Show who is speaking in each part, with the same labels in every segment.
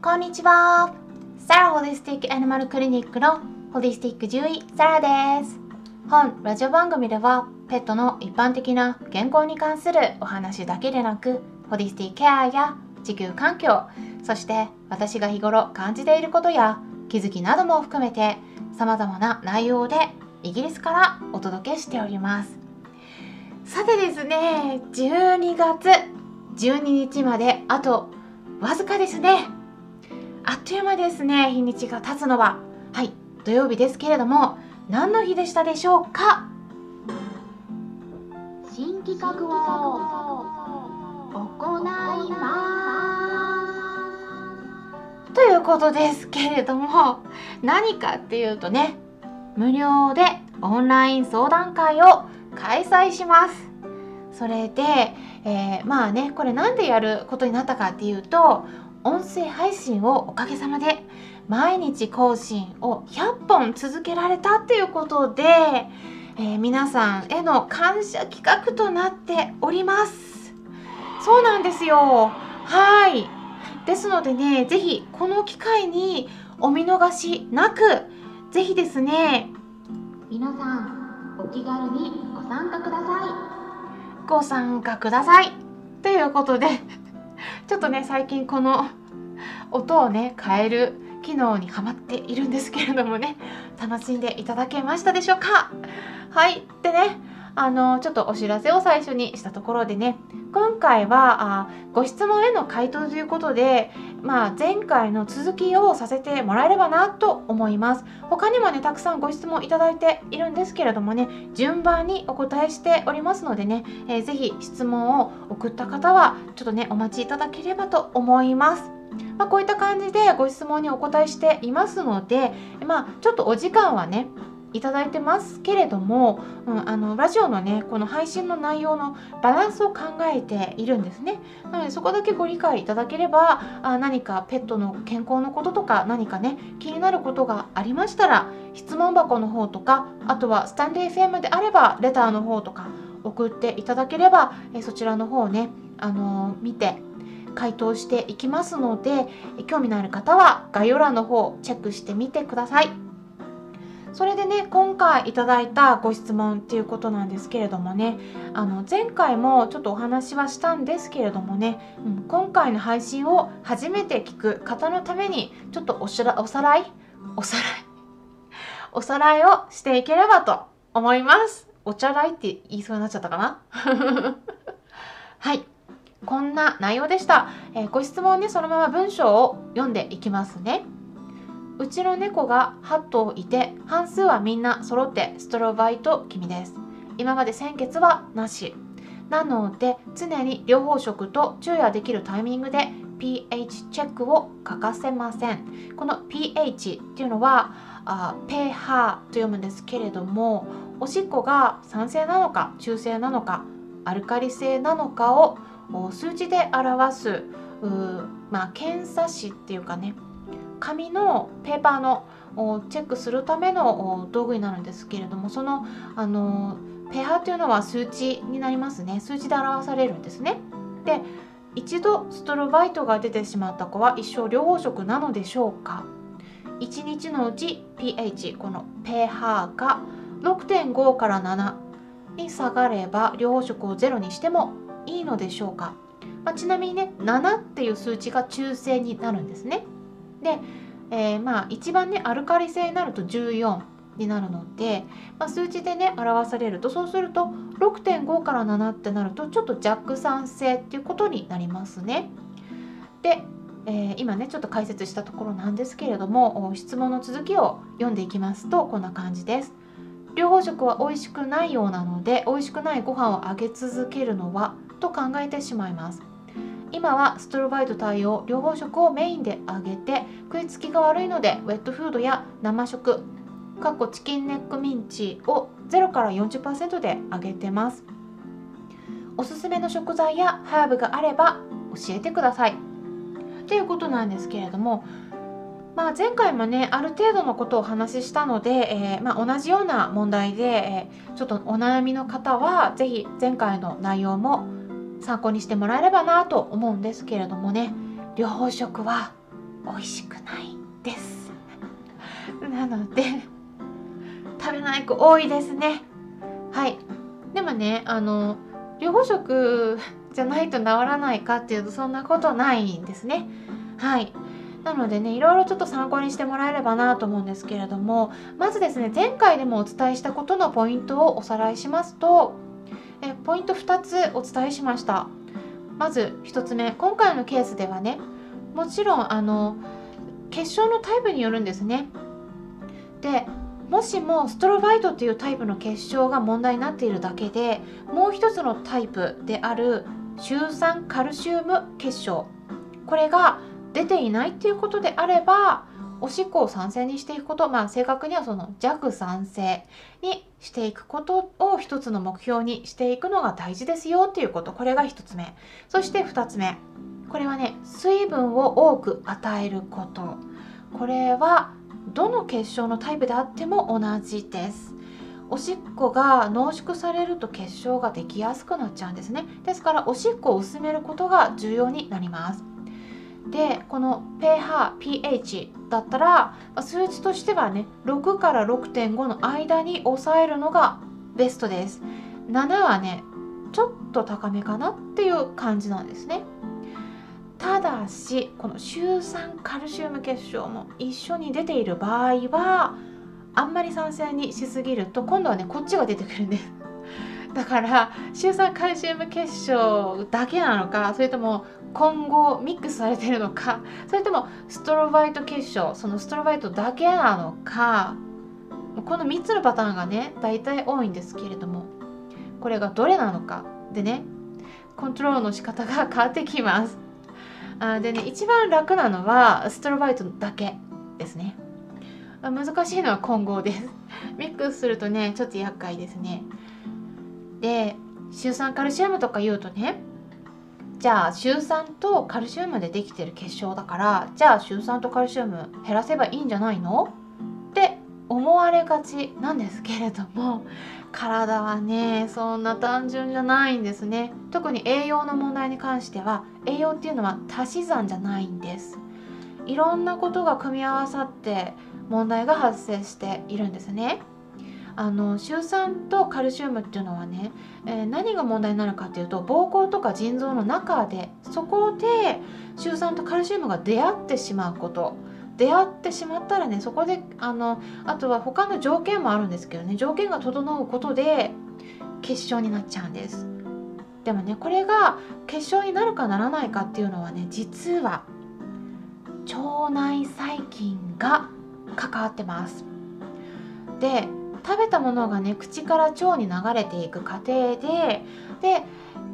Speaker 1: こんにちは。サラホリスティックアニマルクリニックのホリスティック獣医サラです。本ラジオ番組ではペットの一般的な健康に関するお話だけでなく、ホリスティックケアや地球環境、そして私が日頃感じていることや気づきなども含めて様々な内容でイギリスからお届けしております。さてですね、12月12日まであとわずかですね。あっという間ですね。日にちが経つのは。はい土曜日ですけれども何の日でしたでしょうか？
Speaker 2: 新企画を行います。
Speaker 1: ということですけれども何かっていうとね無料でオンライン相談会を開催します。それで、えー、まあねこれ何でやることになったかっていうと音声配信をおかげさまで毎日更新を100本続けられたっていうことで、えー、皆さんへの感謝企画となっております。そうなんですよ。はい。ですのでね是非この機会にお見逃しなく是非ですね
Speaker 2: 皆さんお気軽にご参加くださ
Speaker 1: い。ご参加ください。ということでっとね最近この音をね変える機能にはまっているんですけれどもね楽しんでいただけましたでしょうか？はい。でねあのちょっとお知らせを最初にしたところでね今回はあご質問への回答ということで、まあ、前回の続きをさせてもらえればなと思います。他にもねたくさんご質問いただいているんですけれどもね順番にお答えしておりますのでね、えー、ぜひ質問を送った方はちょっとねお待ちいただければと思います。まあ、こういった感じでご質問にお答えしていますので、まあ、ちょっとお時間はねいただいてますけれども、うん、あのラジオのねこの配信の内容のバランスを考えているんですね。なのでそこだけご理解いただければあ何かペットの健康のこととか何かね気になることがありましたら質問箱の方とかあとはスタンレー FM であればレターの方とか送っていただければえそちらの方をねあのー、見て回答していきますので興味のある方は概要欄の方チェックしてみてください。それでね今回いただいたご質問っていうことなんですけれどもねあの前回もちょっとお話はしたんですけれどもね、うん、今回の配信を初めて聞く方のためにちょっとおしらおさらいおさらい おさらいをしていければと思います。お茶らいって言いそうになっちゃったかな？はい。こんな内容でした、えー、ご質問ねそのまま文章を読んでいきますね。うちの猫が8頭いて半数はみんな揃ってストロバイト気味です。今まで鮮血はなし。なので常に療法食と昼夜できるタイミングで pH チェックを欠かせません。この pH っていうのはあ pH と読むんですけれどもおしっこが酸性なのか中性なのかアルカリ性なのかを数字で表すまあ、検査紙っていうかね紙のペーパーのチェックするための道具になるんですけれどもそのあのペアというのは数値になりますね。数値で表されるんですね。で一度ストロバイトが出てしまった子は一生療法食なのでしょうか。1日のうち pH この pH が6.5から7に下がれば療法食をゼロにしてもいいのでしょうか、まあ、ちなみにね7っていう数値が中性になるんですね。で、えー、まあ一番ねアルカリ性になると14になるので、まあ、数値でね表されるとそうすると6.5から7ってなるとちょっと弱酸性っていうことになりますね。で、えー、今ねちょっと解説したところなんですけれども質問の続きを読んでいきますとこんな感じです。療法食は美味しくないようなので美味しくないご飯をあげ続けるのはと考えてしまいます。今はストロバイト対応療法食をメインであげて食いつきが悪いのでウェットフードや生食かっこチキンネックミンチを0から40%であげてます。おすすめの食材やハーブがあれば教えてください。ということなんですけれどもまあ、前回もねある程度のことをお話ししたので、えー、まあ、同じような問題で、えー、ちょっとお悩みの方は是非前回の内容も参考にしてもらえればなと思うんですけれどもね。療法食は美味しくないです。なので食べない子多いですね。はい。でもねあの療法食じゃないと治らないかっていうとそんなことないんですね。はい。なのでねいろいろちょっと参考にしてもらえればなと思うんですけれどもまずですね前回でもお伝えしたことのポイントをおさらいしますとえポイント2つお伝えしました。まず1つ目今回のケースではねもちろんあの結晶のタイプによるんですね。でもしもストロバイトというタイプの結晶が問題になっているだけでもう一つのタイプであるシ酸カルシウム結晶これが出ていないっていうことであればおしっこを酸性にしていくことまあ正確にはその弱酸性にしていくことを一つの目標にしていくのが大事ですよっていうこと。これが一つ目。そして二つ目。これはね水分を多く与えること。これはどの結晶のタイプであっても同じです。おしっこが濃縮されると結晶ができやすくなっちゃうんですね。ですからおしっこを薄めることが重要になります。でこの pH, pH だったら数値としてはね6から6.5の間に抑えるのがベストです。7はねちょっと高めかなっていう感じなんですね。ただしこのシュウ酸カルシウム結晶も一緒に出ている場合はあんまり酸性にしすぎると今度はねこっちが出てくるんです。だからシュウ酸カルシウム結晶だけなのかそれとも混合ミックスされてるのかそれともストロバイト結晶そのストロバイトだけなのかこの3つのパターンがね大体多いんですけれどもこれがどれなのかでねコントロールの仕方が変わってきます。あでね一番楽なのはストロバイトだけですね。難しいのは混合です。ミックスするとねちょっと厄介ですね。でシュウ酸カルシウムとか言うとねじゃあシュウ酸とカルシウムでできてる結晶だからじゃあシュウ酸とカルシウム減らせばいいんじゃないの？って思われがちなんですけれども体はねそんな単純じゃないんですね。特に栄養の問題に関しては栄養っていうのは足し算じゃないんです。いろんなことが組み合わさって問題が発生しているんですね。あのシュウ酸とカルシウムっていうのはね、えー、何が問題になるかっていうと膀胱とか腎臓の中でそこでシュウ酸とカルシウムが出会ってしまうこと。出会ってしまったらねそこであのあとは他の条件もあるんですけどね条件が整うことで結晶になっちゃうんです。でもねこれが結晶になるかならないかっていうのはね実は腸内細菌が関わってます。で食べたものがね口から腸に流れていく過程でで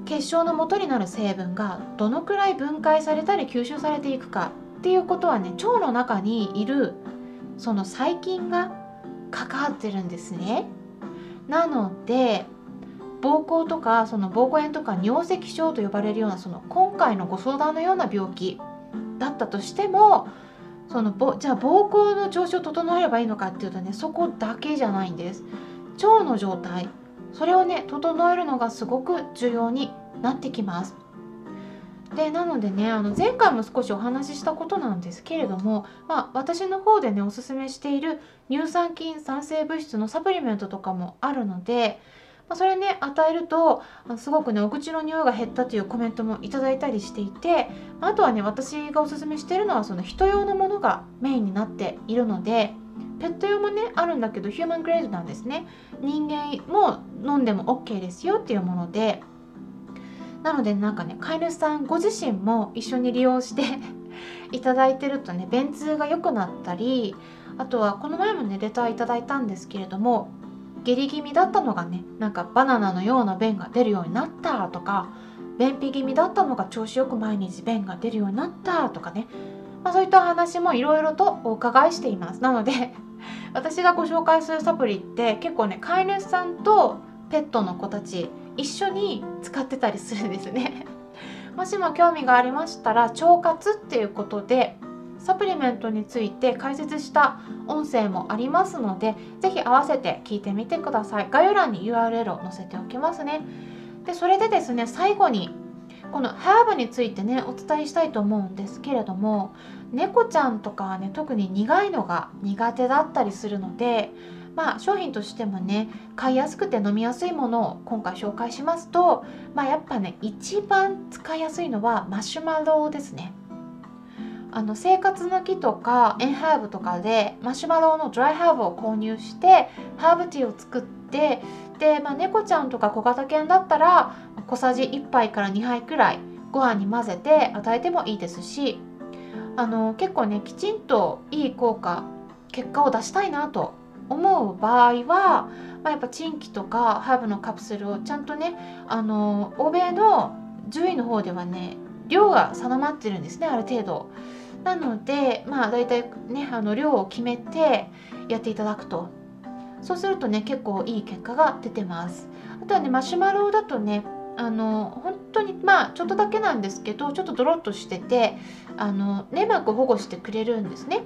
Speaker 1: 結晶の元になる成分がどのくらい分解されたり吸収されていくかっていうことはね腸の中にいるその細菌が関わってるんですね。なので膀胱とかその膀胱炎とか尿石症と呼ばれるようなその今回のご相談のような病気だったとしてもそのぼじゃあ膀胱の調子を整えればいいのかっていうとねそこだけじゃないんです。腸の状態。それをね整えるのがすごく重要になってきます。でなのでねあの前回も少しお話ししたことなんですけれども、まあ、私の方でねおすすめしている乳酸菌酸性物質のサプリメントとかもあるのでまあ、それね与えるとすごくねお口の匂いが減ったというコメントもいただいたりしていてまあとはね私がおすすめしているのはその人用のものがメインになっているのでペット用もねあるんだけどヒューマングレードなんですね。人間も飲んでも OK ですよっていうものでなのでなんかね飼い主さんご自身も一緒に利用して いただいてるとね便通が良くなったりあとはこの前もねレターいただいたんですけれども下痢気味だったのがねなんかバナナのような便が出るようになったとか便秘気味だったのが調子よく毎日便が出るようになったとかね、まあ、そういった話もいろいろとお伺いしています。なので 私がご紹介するサプリって結構ね飼い主さんとペットの子たち一緒に使ってたりするんですね。もしも興味がありましたら腸活っていうことでサプリメントについて解説した音声もありますので是非合わせて聞いてみてください概要欄に URL を載せておきますねでそれでですね最後にこのハーブについてねお伝えしたいと思うんですけれども猫ちゃんとかはね特に苦いのが苦手だったりするのでまあ商品としてもね買いやすくて飲みやすいものを今回紹介しますとまあやっぱね一番使いやすいのはマシュマロですね。あの生活の木とかエンハーブとかでマシュマロのドライハーブを購入してハーブティーを作ってで、まあ、猫ちゃんとか小型犬だったら小さじ1杯から2杯くらいご飯に混ぜて与えてもいいですしあの結構ねきちんといい効果結果を出したいなと思う場合は、まあ、やっぱチンキとかハーブのカプセルをちゃんとねあの欧米の獣医の方ではね量が定まってるんですねある程度。なのでまあ大体ねあの量を決めてやっていただくと。そうするとね結構いい結果が出てます。あとはねマシュマロだとねあの本当にまあちょっとだけなんですけどちょっとドロッとしててあの粘膜保護してくれるんですね。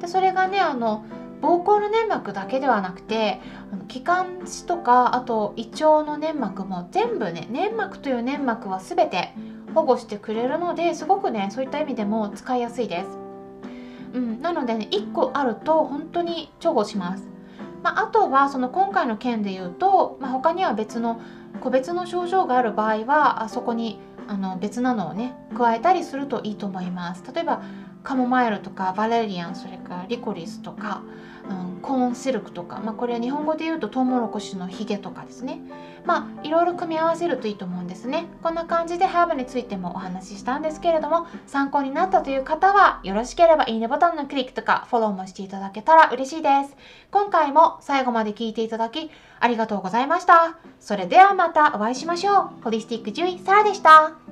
Speaker 1: でそれがねあの膀胱の粘膜だけではなくて気管支とかあと胃腸の粘膜も全部ね粘膜という粘膜は全て保護してくれるのですごくねそういった意味でも使いやすいです。うん、なのでね1個あると本当に重宝します。まあ、あとはその今回の件で言うと、まあ、他には別の個別の症状がある場合はあそこにあの別なのをね加えたりするといいと思います。例えばカモマイルとかバレリアンそれからリコリスとかうん、コーンシルクとか、まあ、これは日本語で言うとトウモロコシのヒゲとかですね。まあいろいろ組み合わせるといいと思うんですね。こんな感じでハーブについてもお話ししたんですけれども参考になったという方はよろしければいいねボタンのクリックとかフォローもしていただけたら嬉しいです。今回も最後まで聞いていただきありがとうございました。それではまたお会いしましょう。ホリスティック獣医サラでした。